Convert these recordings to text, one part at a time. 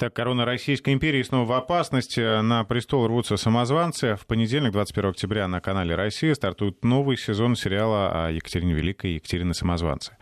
Так, корона Российской империи снова в опасности. На престол рвутся самозванцы. В понедельник, 21 октября, на канале «Россия» стартует новый сезон сериала о Екатерине Великой и Екатерине Самозванце.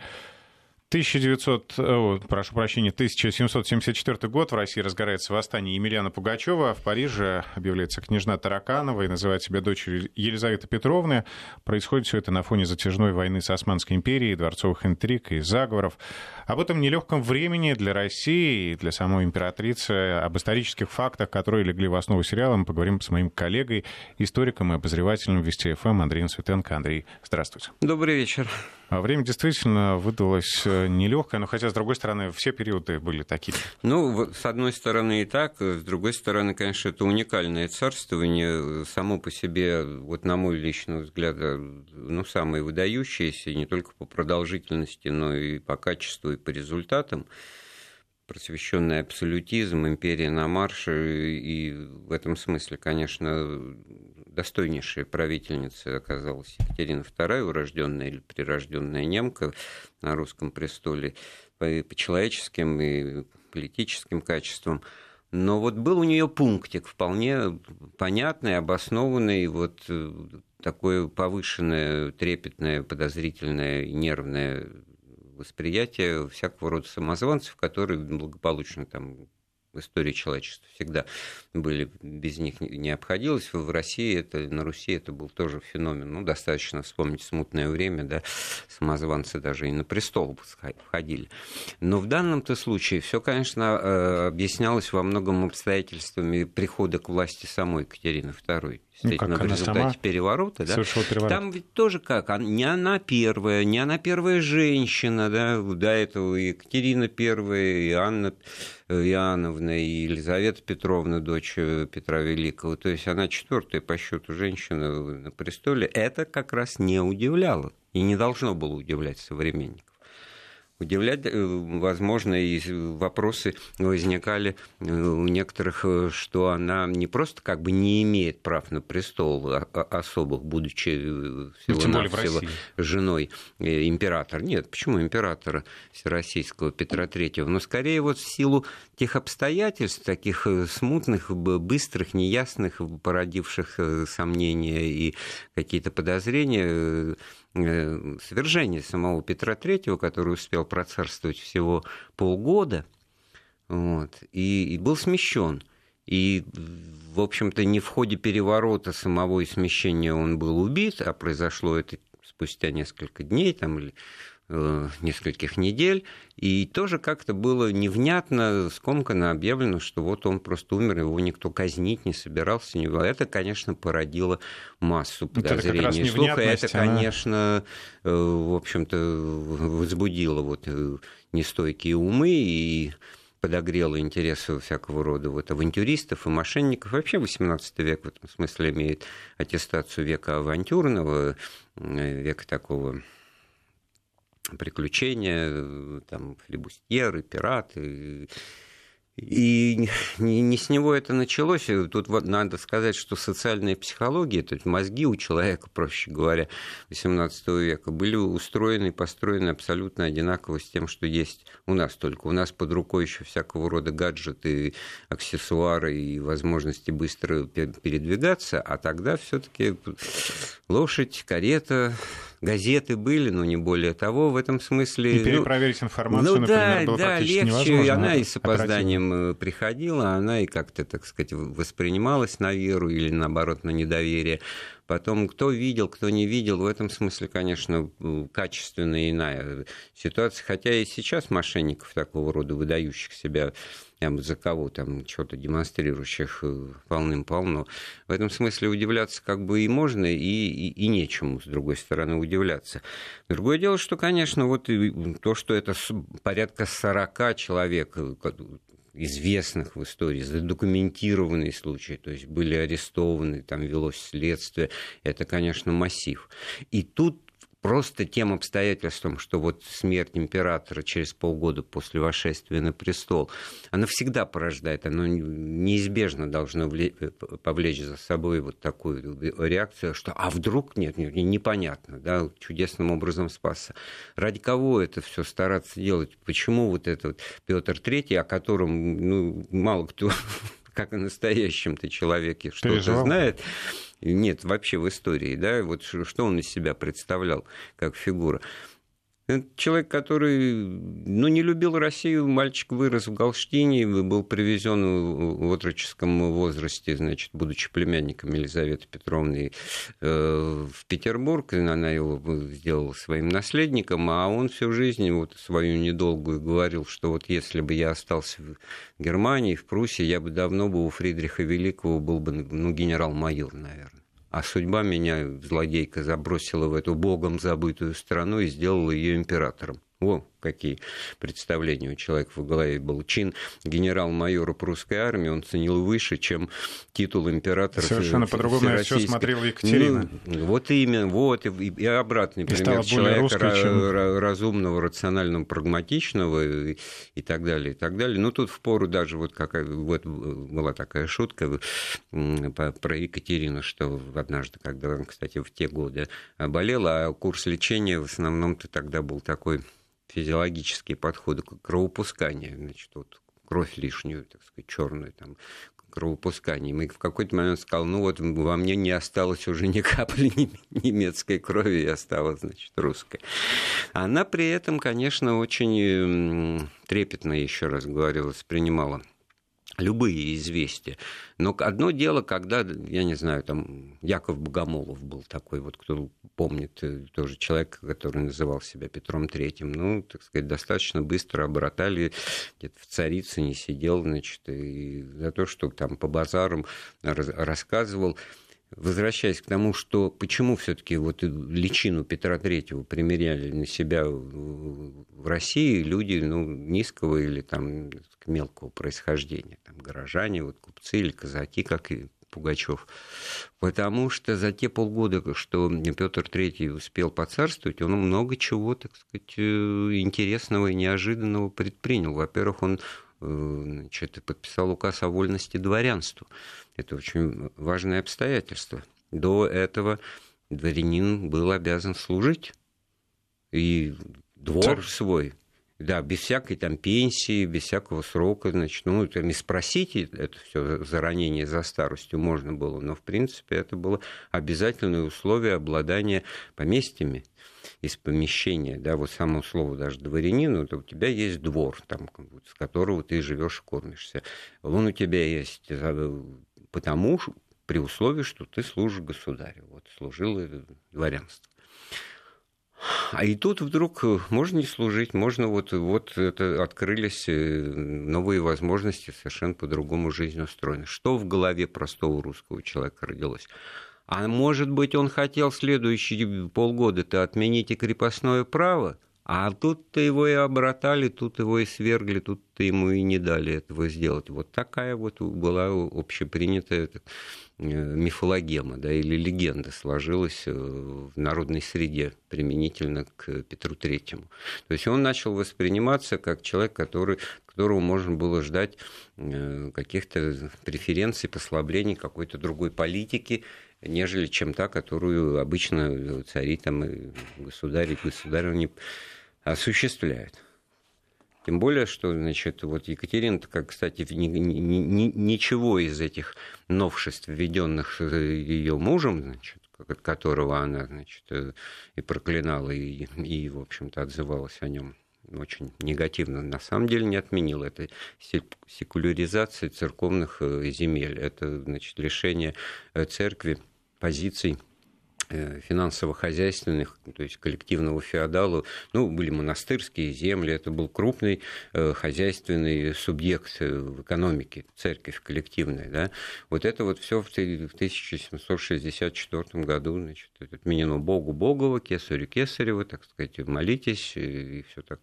1900, о, прошу прощения, 1774 год в России разгорается восстание Емельяна Пугачева. В Париже объявляется княжна Тараканова и называет себя дочерью Елизаветы Петровны. Происходит все это на фоне затяжной войны с Османской империей, дворцовых интриг и заговоров. Об этом нелегком времени для России и для самой императрицы, об исторических фактах, которые легли в основу сериала, мы поговорим с моим коллегой, историком и обозревателем Вести ФМ Андреем Светенко. Андрей, здравствуйте. Добрый вечер. А время действительно выдалось э, нелегкое, но хотя, с другой стороны, все периоды были такие. Ну, с одной стороны и так, с другой стороны, конечно, это уникальное царствование, само по себе, вот на мой личный взгляд, э, ну, самое выдающееся, не только по продолжительности, но и по качеству и по результатам просвещенный абсолютизм, империя на марше, и в этом смысле, конечно, достойнейшая правительница оказалась Екатерина II, урожденная или прирожденная немка на русском престоле по, по человеческим и политическим качествам. Но вот был у нее пунктик вполне понятный, обоснованный, вот э, такое повышенное, трепетное, подозрительное, нервное восприятие всякого рода самозванцев, которые благополучно там в истории человечества всегда были, без них не обходилось. В России это, на Руси это был тоже феномен. Ну, достаточно вспомнить смутное время, да, самозванцы даже и на престол входили. Но в данном-то случае все, конечно, э, объяснялось во многом обстоятельствами прихода к власти самой Екатерины II ну, в результате сама переворота, да, переворот. там ведь тоже как, не она первая, не она первая женщина, да, до этого Екатерина первая, и Анна Иоанновна, и Елизавета Петровна, дочь Петра Великого, то есть она четвертая по счету женщина на престоле, это как раз не удивляло и не должно было удивлять современников удивлять, э, возможно, и вопросы возникали э, у некоторых, э, что она не просто как бы не имеет прав на престол а, а, особых, будучи всего-навсего женой императора. Нет, почему императора всероссийского Петра III? Но скорее вот в силу тех обстоятельств, таких смутных, быстрых, неясных, породивших сомнения и какие-то подозрения, Э, свержения самого Петра III, который успел процарствовать всего полгода, вот, и, и был смещен. И, в общем-то, не в ходе переворота самого и смещения он был убит, а произошло это спустя несколько дней там, или нескольких недель, и тоже как-то было невнятно, скомканно объявлено, что вот он просто умер, его никто казнить не собирался. Это, конечно, породило массу подозрений и слуха. Это, конечно, она... в общем-то, возбудило вот э, нестойкие умы и подогрело интересы всякого рода вот авантюристов и мошенников. Вообще XVIII век в этом смысле имеет аттестацию века авантюрного, э, века такого приключения, там, флебустьеры, пираты. И не, с него это началось. Тут вот надо сказать, что социальная психология, то есть мозги у человека, проще говоря, XVIII века, были устроены, построены абсолютно одинаково с тем, что есть у нас. Только у нас под рукой еще всякого рода гаджеты, аксессуары и возможности быстро передвигаться, а тогда все-таки лошадь, карета, газеты были, но не более того в этом смысле. И перепроверить информацию, ну, например, да, было да, практически легче, невозможно. Она и с опозданием оперативно. Э, приходила, она и как-то, так сказать, воспринималась на веру или, наоборот, на недоверие. Потом, кто видел, кто не видел, в этом смысле, конечно, качественно иная ситуация. Хотя и сейчас мошенников такого рода, выдающих себя прям за кого там что-то демонстрирующих э, полным-полно. В этом смысле удивляться как бы и можно, и, и, и нечему, с другой стороны, удивляться. Другое дело, что, конечно, вот то, что это порядка 40 человек, э, известных в истории, задокументированные случаи, то есть были арестованы, там велось следствие, это, конечно, массив. И тут просто тем обстоятельством, что вот смерть императора через полгода после восшествия на престол, она всегда порождает, она неизбежно должно повлечь за собой вот такую реакцию, что а вдруг нет, непонятно, да, чудесным образом спасся. Ради кого это все стараться делать? Почему вот этот Петр III, о котором ну, мало кто как о настоящем-то человеке что-то знает, нет вообще в истории, да, вот что он из себя представлял как фигура. Это человек, который ну, не любил Россию, мальчик вырос в Галштине, был привезен в отроческом возрасте, значит, будучи племянником Елизаветы Петровны э, в Петербург, она его сделала своим наследником, а он всю жизнь, вот свою недолгую, говорил, что вот если бы я остался в Германии, в Пруссии, я бы давно бы у Фридриха Великого был бы ну, генерал-майор, наверное а судьба меня, злодейка, забросила в эту богом забытую страну и сделала ее императором. О, какие представления у человека в голове был. Чин генерал-майора прусской армии он ценил выше, чем титул императора Совершенно по-другому на все смотрела Екатерина. Ну, вот именно, вот, и, и обратный и пример человека русской, чем... разумного, рационального, прагматичного и, и так далее, и так далее. Ну, тут в пору даже вот какая вот была такая шутка про Екатерину, что однажды, когда, кстати, в те годы болела, а курс лечения в основном-то тогда был такой физиологические подходы к кровопусканию, значит, вот кровь лишнюю, так сказать, черную, там, кровопускание. Мы в какой-то момент сказал, ну вот во мне не осталось уже ни капли немецкой крови, и осталось, значит, русская. Она при этом, конечно, очень трепетно, еще раз говорю, воспринимала любые известия. Но одно дело, когда, я не знаю, там Яков Богомолов был такой, вот кто помнит, э, тоже человек, который называл себя Петром Третьим, ну, так сказать, достаточно быстро обратали, где-то в Царицыне сидел, значит, и за то, что там по базарам рассказывал, возвращаясь к тому, что почему все-таки вот личину Петра Третьего примеряли на себя в России люди ну, низкого или там мелкого происхождения, там горожане, вот купцы или казаки, как и Пугачев. Потому что за те полгода, что Петр III успел поцарствовать, он много чего, так сказать, э, интересного и неожиданного предпринял. Во-первых, он значит, подписал указ о вольности дворянству. Это очень важное обстоятельство. До этого дворянин был обязан служить. И двор свой, да, без всякой там пенсии, без всякого срока, значит, ну, там и спросить это все за ранение, за старостью можно было, но, в принципе, это было обязательное условие обладания поместьями из помещения, да, вот само слово даже дворянину, то у тебя есть двор, там, с которого ты живешь кормишься. Он у тебя есть э, потому при условии, что ты служишь государю. Вот служило дворянство. А и тут вдруг э, можно не служить, можно вот, вот это открылись э, новые возможности, совершенно по-другому жизнь устроена. Что в голове простого русского человека родилось? А может быть, он хотел следующие полгода-то отменить и крепостное право? А тут-то его и обратали, тут его и свергли, тут-то ему и не дали этого сделать. Вот такая вот была общепринятая э, мифологема, да, или легенда сложилась э, в народной среде применительно к Петру Третьему. То есть он начал восприниматься как человек, который, которого можно было ждать э, каких-то преференций, послаблений какой-то другой политики, нежели чем та, которую обычно цари там, и государи, государь осуществляют. Тем более, что, значит, вот Екатерина, как, кстати, ни, ни, ни, ничего из этих новшеств, введенных ее мужем, значит, от которого она, значит, э, и проклинала, и, и в общем-то, отзывалась о нем очень негативно, на самом деле не отменила. Это секуляризация церковных э, земель, это, значит, лишение э, церкви позиций Э, финансово-хозяйственных, то есть коллективного феодала, ну, были монастырские земли, это был крупный э, хозяйственный субъект э, в экономике, церковь коллективная, да. Вот это вот все в 1764 году, значит, отменено Богу Богово, Кесарю Кесарева, так сказать, молитесь, и все так.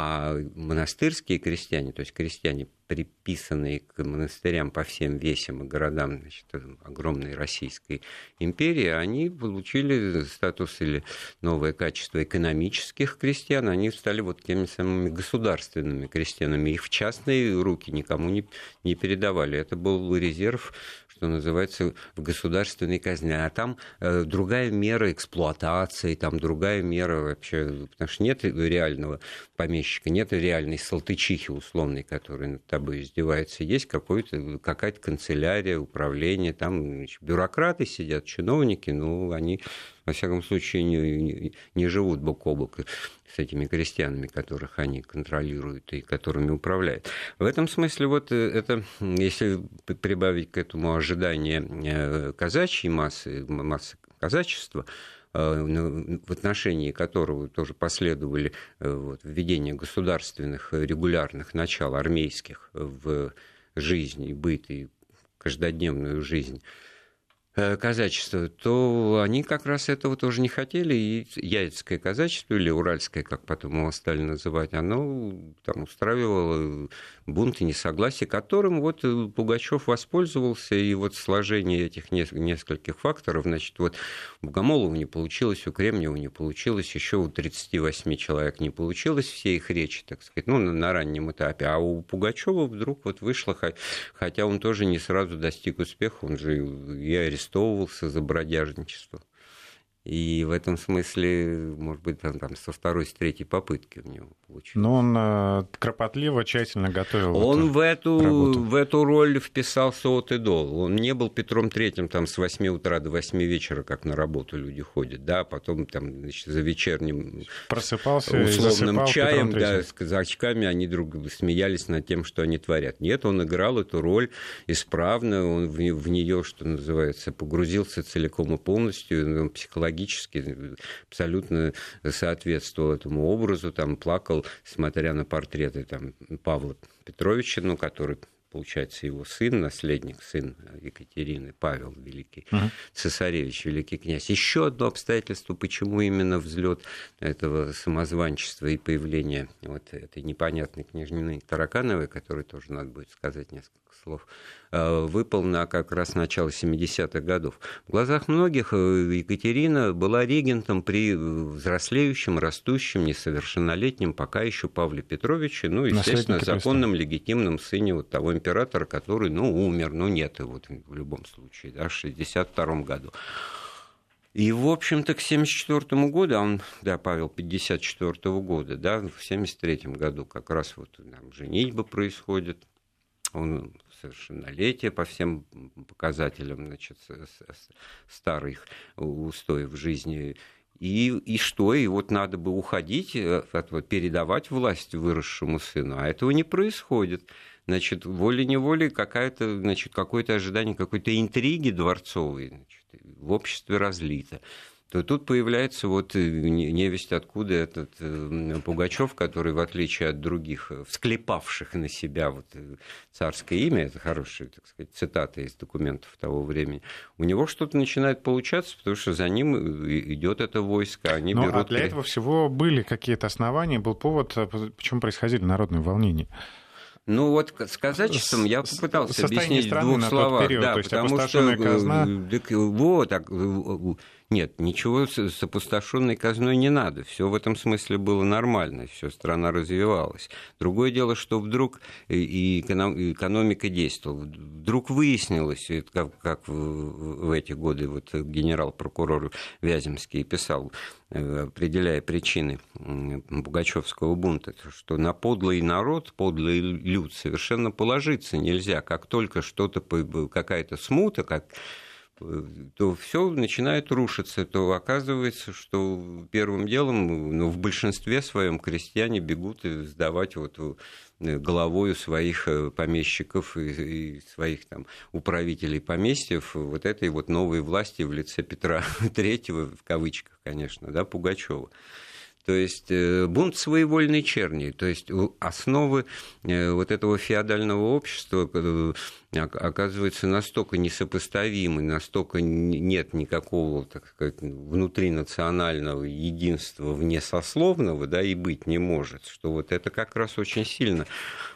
А монастырские крестьяне, то есть крестьяне, приписанные к монастырям по всем весям и городам значит, огромной Российской империи, они получили статус или новое качество экономических крестьян, они стали вот теми самыми государственными крестьянами. Их в частные руки никому не, не передавали. Это был резерв что называется, в государственной казне. А там э, другая мера эксплуатации, там другая мера вообще, потому что нет реального помещика, нет реальной салтычихи условной, которая над тобой издевается. Есть какой-то, какая-то канцелярия, управление, там бюрократы сидят, чиновники, ну, они во всяком случае, не, не, живут бок о бок с этими крестьянами, которых они контролируют и которыми управляют. В этом смысле вот э, это, если прибавить к этому ожидание э, казачьей массы, массы казачества, э, ну, в отношении которого тоже последовали вот, введение государственных регулярных начал армейских в жизнь и быт и каждодневную жизнь Э, казачества, то они как раз этого тоже не хотели. И яицкое казачество, или уральское, как потом его стали называть, оно там устраивало бунт и несогласие, которым вот э, Пугачев воспользовался. И вот сложение этих нескольких факторов, значит, вот у Богомолова не получилось, у Кремнева не получилось, еще у 38 человек не получилось, все их речи, так сказать, ну, на, раннем этапе. А у Пугачева вдруг вот вышло, хотя он тоже не сразу достиг успеха, он же и арестован арестовывался за бродяжничество. И в этом смысле, может быть, там, там со второй, с третьей попытки у него получилось. Но он э, кропотливо, тщательно готовил Он эту в, эту, в эту роль вписался от и до. Он не был Петром Третьим там, с 8 утра до 8 вечера, как на работу люди ходят, да, потом там, значит, за вечерним Просыпался условным чаем, да, с казачками они друг смеялись над тем, что они творят. Нет, он играл эту роль исправно, он в, в нее, что называется, погрузился целиком и полностью, психологически психологически абсолютно соответствовал этому образу, там плакал, смотря на портреты там, Павла Петровича, ну, который получается, его сын, наследник, сын Екатерины, Павел Великий, uh-huh. цесаревич, великий князь. Еще одно обстоятельство, почему именно взлет этого самозванчества и появление вот этой непонятной княжнины Таракановой, которой тоже надо будет сказать несколько слов, э, выпал на как раз начало 70-х годов. В глазах многих э, Екатерина была регентом при взрослеющем, растущем, несовершеннолетнем, пока еще Павле Петровиче, ну, естественно, законном, легитимном сыне вот того императора, который, ну, умер, ну, нет его вот, в любом случае, да, в 62 году. И, в общем-то, к 1974 году, а он, да, Павел, 54 года, да, в 1973 году как раз вот там женитьба происходит, он совершеннолетие по всем показателям значит, старых устоев жизни. И, и что? И вот надо бы уходить, э, от, вот, передавать власть выросшему сыну, а этого не происходит. Значит, волей-неволей какая-то, значит, какое-то ожидание какой-то интриги дворцовой значит, в обществе разлито то тут появляется вот э, невесть откуда этот э, Пугачев, который, в отличие от других, э, всклепавших на себя вот царское имя, это хорошая, так сказать, цитата из документов того времени, у него что-то начинает получаться, потому что за ним идет это войско, они Но, берут... А для этого всего были какие-то основания, был повод, почему происходили народные волнения. Ну вот с казачеством я попытался объяснить в двух словах. Период, да, потому что казна... вот так, нет, ничего с опустошенной казной не надо. Все в этом смысле было нормально, все страна развивалась. Другое дело, что вдруг и экономика действовала. Вдруг выяснилось, как, как в эти годы вот генерал-прокурор Вяземский писал, э, определяя причины Пугачевского бунта, что на подлый народ, подлый люд совершенно положиться нельзя. Как только что-то, какая-то смута, как то все начинает рушиться, то оказывается, что первым делом ну, в большинстве своем крестьяне бегут и сдавать вот э, головой своих э, помещиков и, и своих там управителей поместьев вот этой вот новой власти в лице Петра Третьего, в кавычках, конечно, да, Пугачева. То есть э, бунт своевольной черни, то есть основы э, вот этого феодального общества оказывается настолько несопоставимы, настолько нет никакого, так сказать, внутринационального единства внесословного, да, и быть не может, что вот это как раз очень сильно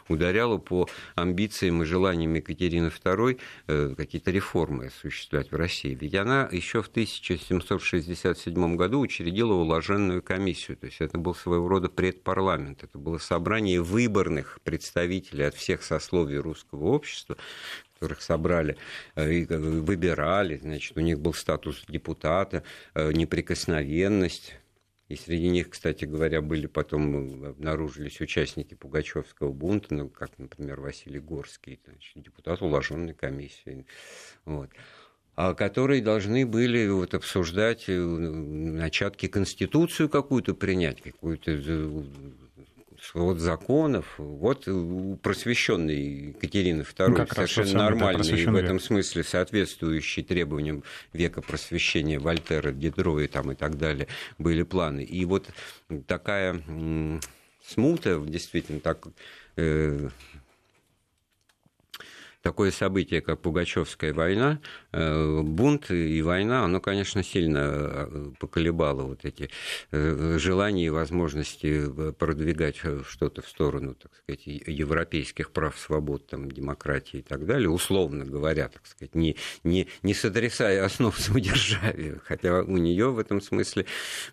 ударяло по амбициям и желаниям Екатерины II э, какие-то реформы осуществлять в России. Ведь она еще в 1767 году учредила уложенную комиссию, то есть это был своего рода предпарламент, это было собрание выборных представителей от всех сословий русского общества, которых собрали э, и выбирали, значит, у них был статус депутата, э, неприкосновенность, и среди них, кстати говоря, были потом обнаружились участники Пугачевского бунта, ну, как, например, Василий Горский, значит, депутат уложенной комиссии. Вот а которые должны были вот обсуждать э, начатки Конституцию какую-то принять, какую-то вот законов, вот просвещенный Екатерины II, ну, совершенно нормальный, и в этом смысле соответствующий требованиям века просвещения Вольтера, Дидро и, там, и так далее, были планы. И вот такая смута, действительно, так э, такое событие, как Пугачевская война, э, бунт и война, оно, конечно, сильно э, поколебало вот эти э, желания и возможности продвигать что-то в сторону, так сказать, европейских прав, свобод, там, демократии и так далее, условно говоря, так сказать, не, не, не сотрясая основ самодержавия. Хотя у нее в этом смысле,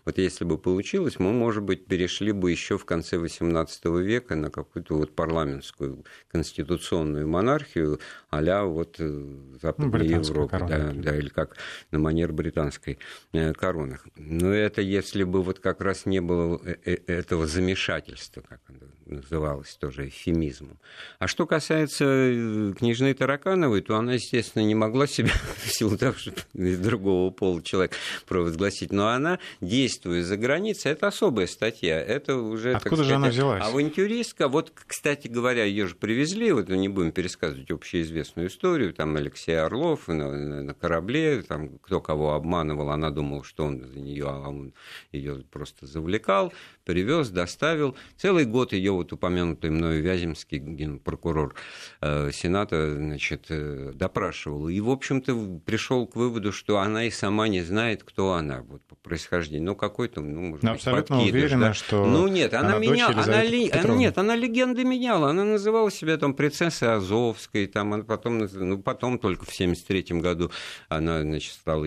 вот если бы получилось, мы, может быть, перешли бы еще в конце XVIII века на какую-то вот парламентскую конституционную монархию, а вот э, Западной ну, Европы, да, да, или как на манер британской э, короны. Но это если бы вот как раз не было э, этого замешательства, как оно называлось тоже эфемизмом. А что касается княжны Таракановой, то она, естественно, не могла себя в силу того, что из другого пола человек провозгласить, но она, действуя за границей, это особая статья. Это уже, Откуда же сказать, она взялась? Авантюристка. Вот, кстати говоря, ее же привезли, вот не будем пересказывать общие известную историю, там Алексей Орлов на, на, корабле, там кто кого обманывал, она думала, что он за нее, а он ее просто завлекал, привез, доставил. Целый год ее вот упомянутый мною Вяземский прокурор э, Сената значит, э, допрашивал. И, в общем-то, пришел к выводу, что она и сама не знает, кто она вот, по происхождению. Ну, какой-то, ну, может Но быть, абсолютно подкидыш, уверена, да? что Ну, нет, она, она меняла, она, ли, нет, она легенды меняла. Она называла себя там принцессой Азовской, там она потом, ну, потом только в 1973 году она, значит, стала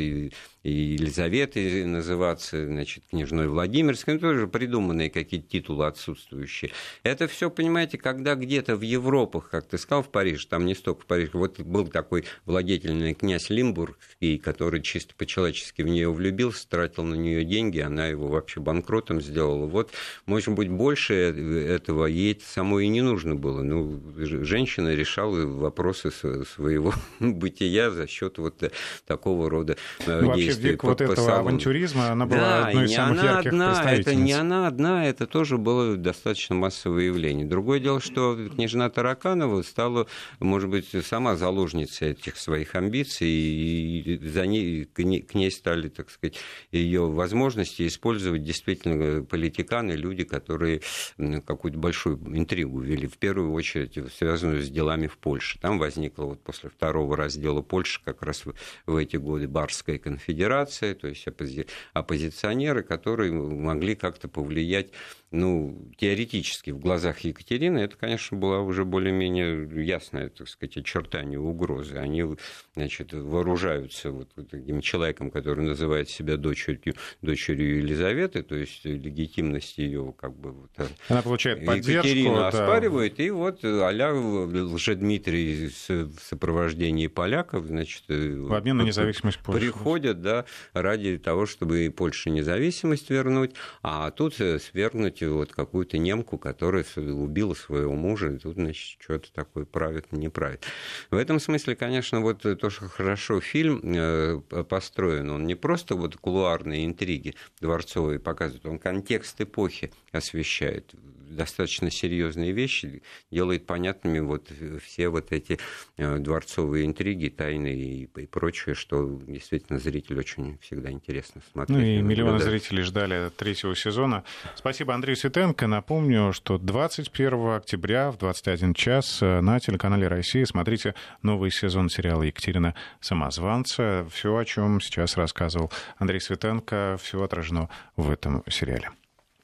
и Елизаветой называться, значит, княжной Владимирской, ну, тоже придуманные какие-то титулы отсутствующие. Это все, понимаете, когда где-то в Европах, как ты сказал, в Париже, там не столько в Париже, вот был такой владетельный князь Лимбургский, который чисто по-человечески в нее влюбился, тратил на нее деньги, она его вообще банкротом сделала. Вот, может быть, больше этого ей самой и не нужно было. Ну, женщина решала вопросы своего бытия за счет вот такого рода ну, действий в век вот этого салону. авантюризма она была да, одной из самых она ярких одна, это не она одна, это тоже было достаточно массовое явление. Другое дело, что княжна Тараканова стала, может быть, сама заложницей этих своих амбиций, и за ней, к ней стали, так сказать, ее возможности использовать действительно политиканы, люди, которые какую-то большую интригу вели, в первую очередь связанную с делами в Польше. Там возникла вот после второго раздела Польши как раз в, в эти годы Барская конфедерация, федерация, то есть оппози... оппозиционеры, которые могли как-то повлиять ну, теоретически в глазах Екатерины это, конечно, была уже более-менее ясное, так сказать, очертание угрозы. Они, значит, вооружаются вот таким человеком, который называет себя дочерью, дочерью Елизаветы, то есть легитимность ее как бы вот, э, Она получает поддержку. Екатерина да. оспаривает, и вот а-ля Лжедмитрий в сопровождении поляков, значит, э, в обмен на независимость Польши. Приходят, да, ради того, чтобы Польше независимость вернуть, а тут э, свергнуть вот какую-то немку, которая убила своего мужа, и тут, значит, что-то такое правит, не правит. В этом смысле, конечно, вот то, что хорошо фильм э, построен, он не просто вот кулуарные интриги дворцовые показывает, он контекст эпохи освещает достаточно серьезные вещи, делает понятными вот все вот эти э, дворцовые интриги, тайны и, и прочее, что действительно зритель очень всегда интересно смотреть. Ну и миллионы зрителей ждали третьего сезона. Спасибо Андрею Светенко. Напомню, что 21 октября в 21 час на телеканале России смотрите новый сезон сериала Екатерина Самозванца. Все, о чем сейчас рассказывал Андрей Светенко, все отражено в этом сериале.